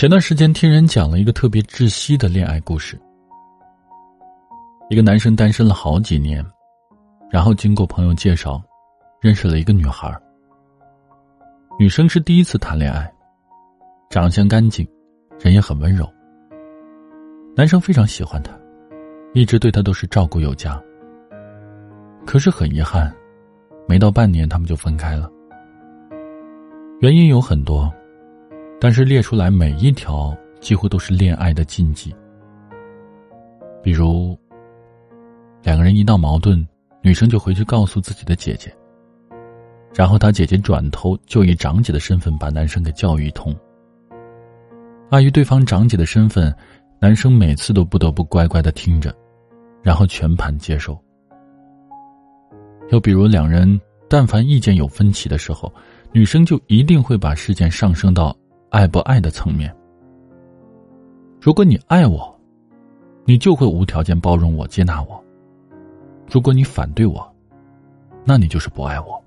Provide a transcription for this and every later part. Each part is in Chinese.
前段时间听人讲了一个特别窒息的恋爱故事。一个男生单身了好几年，然后经过朋友介绍，认识了一个女孩。女生是第一次谈恋爱，长相干净，人也很温柔。男生非常喜欢她，一直对她都是照顾有加。可是很遗憾，没到半年他们就分开了。原因有很多。但是列出来每一条几乎都是恋爱的禁忌，比如，两个人一闹矛盾，女生就回去告诉自己的姐姐，然后她姐姐转头就以长姐的身份把男生给教育一通。碍于对方长姐的身份，男生每次都不得不乖乖的听着，然后全盘接受。又比如，两人但凡意见有分歧的时候，女生就一定会把事件上升到。爱不爱的层面，如果你爱我，你就会无条件包容我、接纳我；如果你反对我，那你就是不爱我。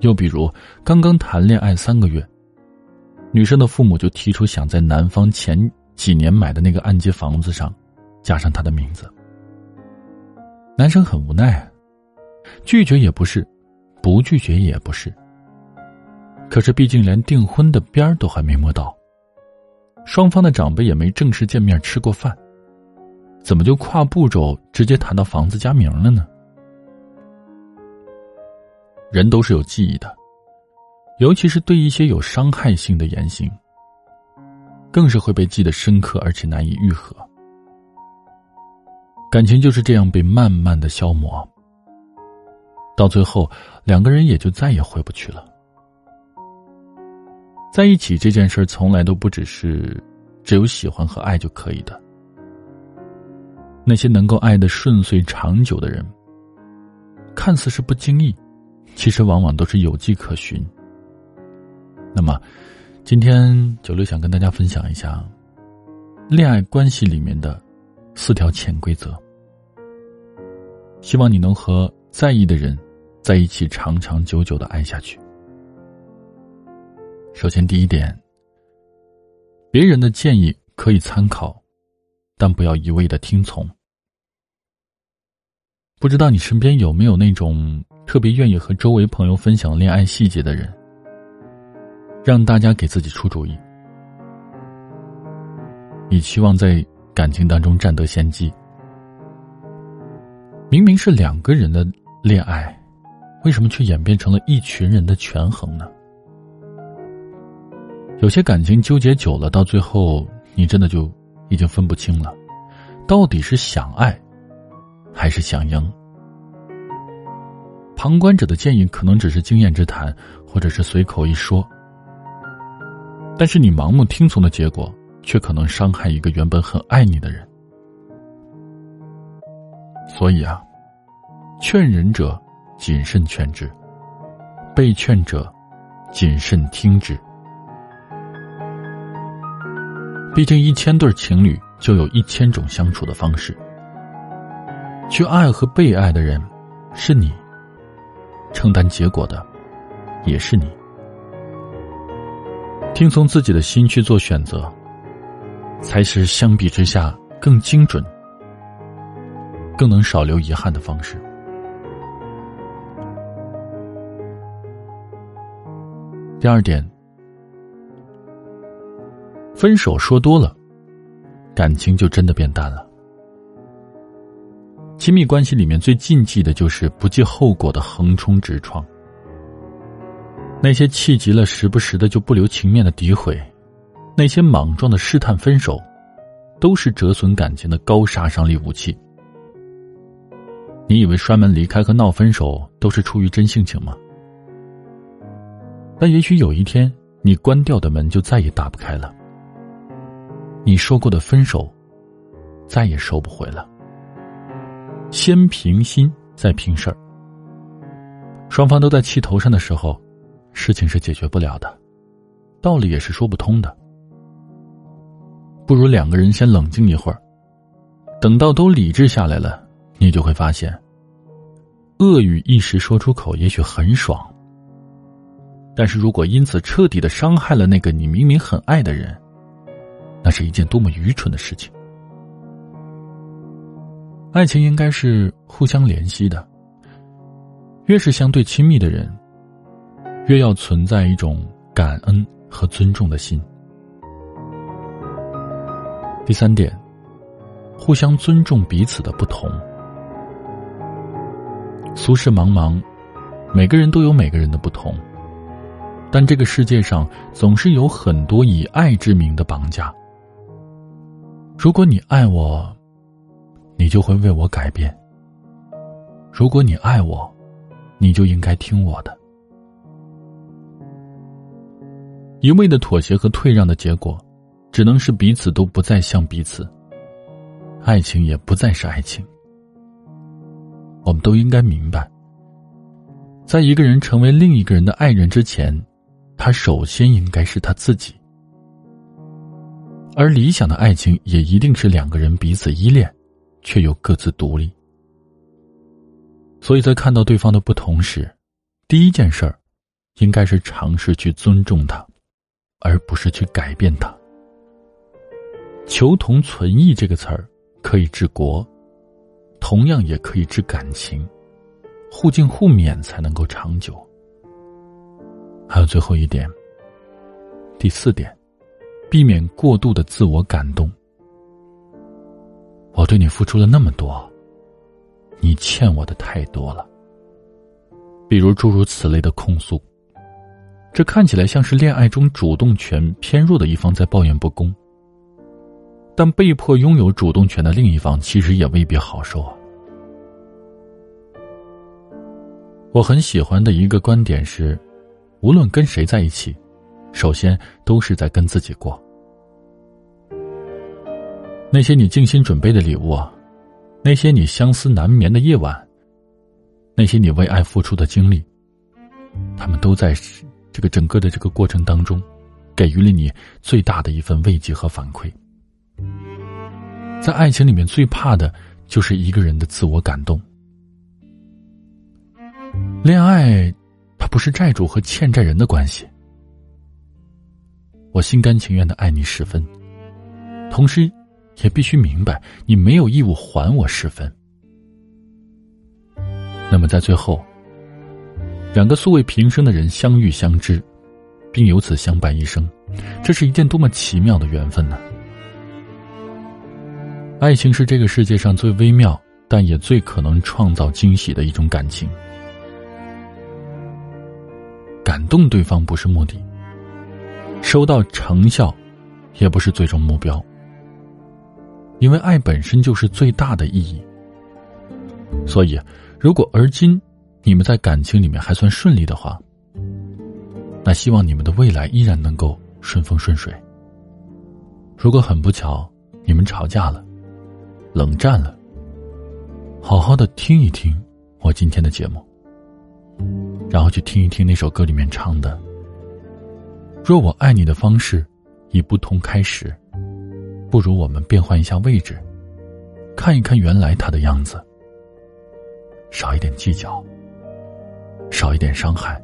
又比如，刚刚谈恋爱三个月，女生的父母就提出想在男方前几年买的那个按揭房子上加上他的名字，男生很无奈，拒绝也不是，不拒绝也不是。可是，毕竟连订婚的边儿都还没摸到，双方的长辈也没正式见面吃过饭，怎么就跨步骤直接谈到房子加名了呢？人都是有记忆的，尤其是对一些有伤害性的言行，更是会被记得深刻而且难以愈合。感情就是这样被慢慢的消磨，到最后，两个人也就再也回不去了。在一起这件事从来都不只是只有喜欢和爱就可以的。那些能够爱的顺遂长久的人，看似是不经意，其实往往都是有迹可循。那么，今天九六想跟大家分享一下恋爱关系里面的四条潜规则，希望你能和在意的人在一起长长久久的爱下去。首先，第一点，别人的建议可以参考，但不要一味的听从。不知道你身边有没有那种特别愿意和周围朋友分享恋爱细节的人，让大家给自己出主意，你期望在感情当中占得先机。明明是两个人的恋爱，为什么却演变成了一群人的权衡呢？有些感情纠结久了，到最后你真的就已经分不清了，到底是想爱，还是想赢？旁观者的建议可能只是经验之谈，或者是随口一说，但是你盲目听从的结果，却可能伤害一个原本很爱你的人。所以啊，劝人者谨慎劝之，被劝者谨慎听之。毕竟，一千对情侣就有一千种相处的方式。去爱和被爱的人，是你；承担结果的，也是你。听从自己的心去做选择，才是相比之下更精准、更能少留遗憾的方式。第二点。分手说多了，感情就真的变淡了。亲密关系里面最禁忌的就是不计后果的横冲直撞。那些气急了时不时的就不留情面的诋毁，那些莽撞的试探分手，都是折损感情的高杀伤力武器。你以为摔门离开和闹分手都是出于真性情吗？但也许有一天，你关掉的门就再也打不开了。你说过的分手，再也收不回了。先平心，再平事儿。双方都在气头上的时候，事情是解决不了的，道理也是说不通的。不如两个人先冷静一会儿，等到都理智下来了，你就会发现，恶语一时说出口也许很爽，但是如果因此彻底的伤害了那个你明明很爱的人，那是一件多么愚蠢的事情。爱情应该是互相联系的，越是相对亲密的人，越要存在一种感恩和尊重的心。第三点，互相尊重彼此的不同。俗世茫茫，每个人都有每个人的不同，但这个世界上总是有很多以爱之名的绑架。如果你爱我，你就会为我改变；如果你爱我，你就应该听我的。一味的妥协和退让的结果。只能是彼此都不再像彼此，爱情也不再是爱情。我们都应该明白，在一个人成为另一个人的爱人之前，他首先应该是他自己。而理想的爱情也一定是两个人彼此依恋，却又各自独立。所以在看到对方的不同时，第一件事儿，应该是尝试去尊重他，而不是去改变他。求同存异这个词儿可以治国，同样也可以治感情，互敬互勉才能够长久。还有最后一点，第四点，避免过度的自我感动。我对你付出了那么多，你欠我的太多了。比如诸如此类的控诉，这看起来像是恋爱中主动权偏弱的一方在抱怨不公。但被迫拥有主动权的另一方，其实也未必好受啊。我很喜欢的一个观点是，无论跟谁在一起，首先都是在跟自己过。那些你精心准备的礼物，那些你相思难眠的夜晚，那些你为爱付出的精力，他们都在这个整个的这个过程当中，给予了你最大的一份慰藉和反馈。在爱情里面，最怕的就是一个人的自我感动。恋爱，它不是债主和欠债人的关系。我心甘情愿的爱你十分，同时，也必须明白你没有义务还我十分。那么，在最后，两个素未平生的人相遇相知，并由此相伴一生，这是一件多么奇妙的缘分呢？爱情是这个世界上最微妙，但也最可能创造惊喜的一种感情。感动对方不是目的，收到成效，也不是最终目标。因为爱本身就是最大的意义。所以，如果而今你们在感情里面还算顺利的话，那希望你们的未来依然能够顺风顺水。如果很不巧，你们吵架了。冷战了，好好的听一听我今天的节目，然后去听一听那首歌里面唱的：“若我爱你的方式已不同开始，不如我们变换一下位置，看一看原来他的样子，少一点计较，少一点伤害，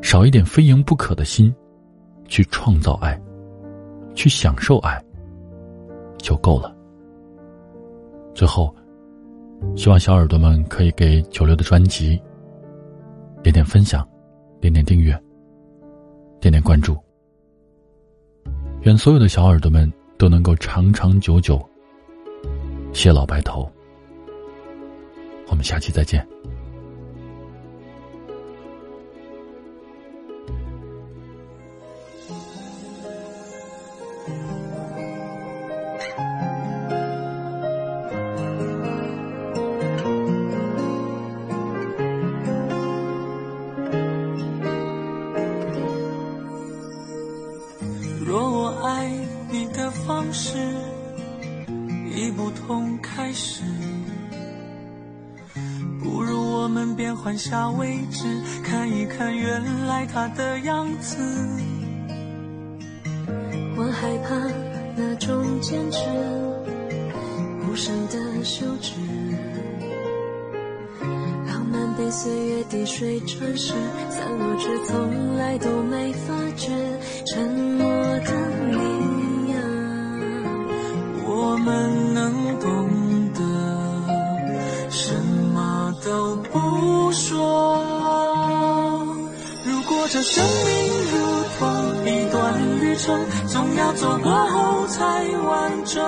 少一点非赢不可的心，去创造爱，去享受爱，就够了。”最后，希望小耳朵们可以给九六的专辑点点分享，点点订阅，点点关注。愿所有的小耳朵们都能够长长久久，谢老白头。我们下期再见。方式已不同开始，不如我们变换下位置，看一看原来他的样子。我害怕那种坚持，无声的休止，浪漫被岁月滴水穿石，散落却从来都没发觉沉默这生命如同一段旅程，总要走过后才完整。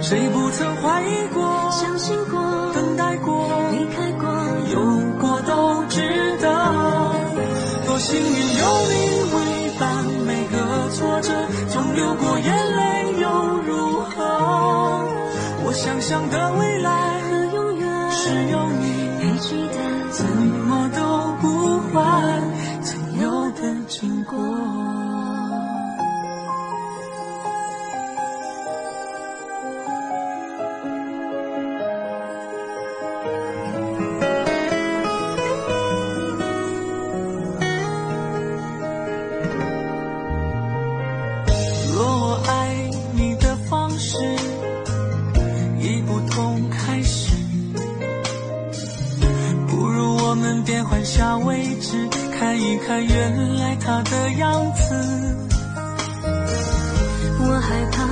谁不曾怀疑过？相信过，等待过，离开过，有过都值得。多幸运有你为伴，每个挫折总流过眼泪又如何？我想象的未来看原来他的样子。我害怕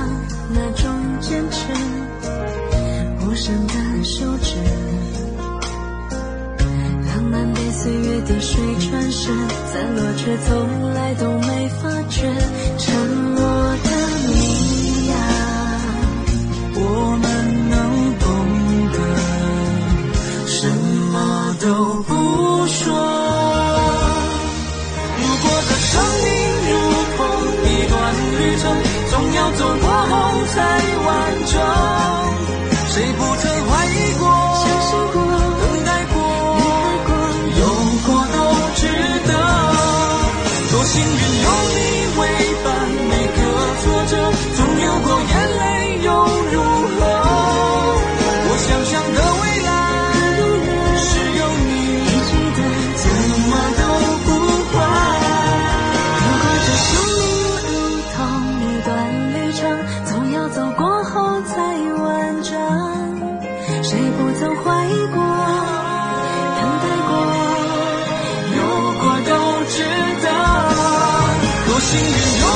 那种坚持，无声的休止，浪漫被岁月滴水穿石，散落却从来都没发觉沉默的你呀。我们幸运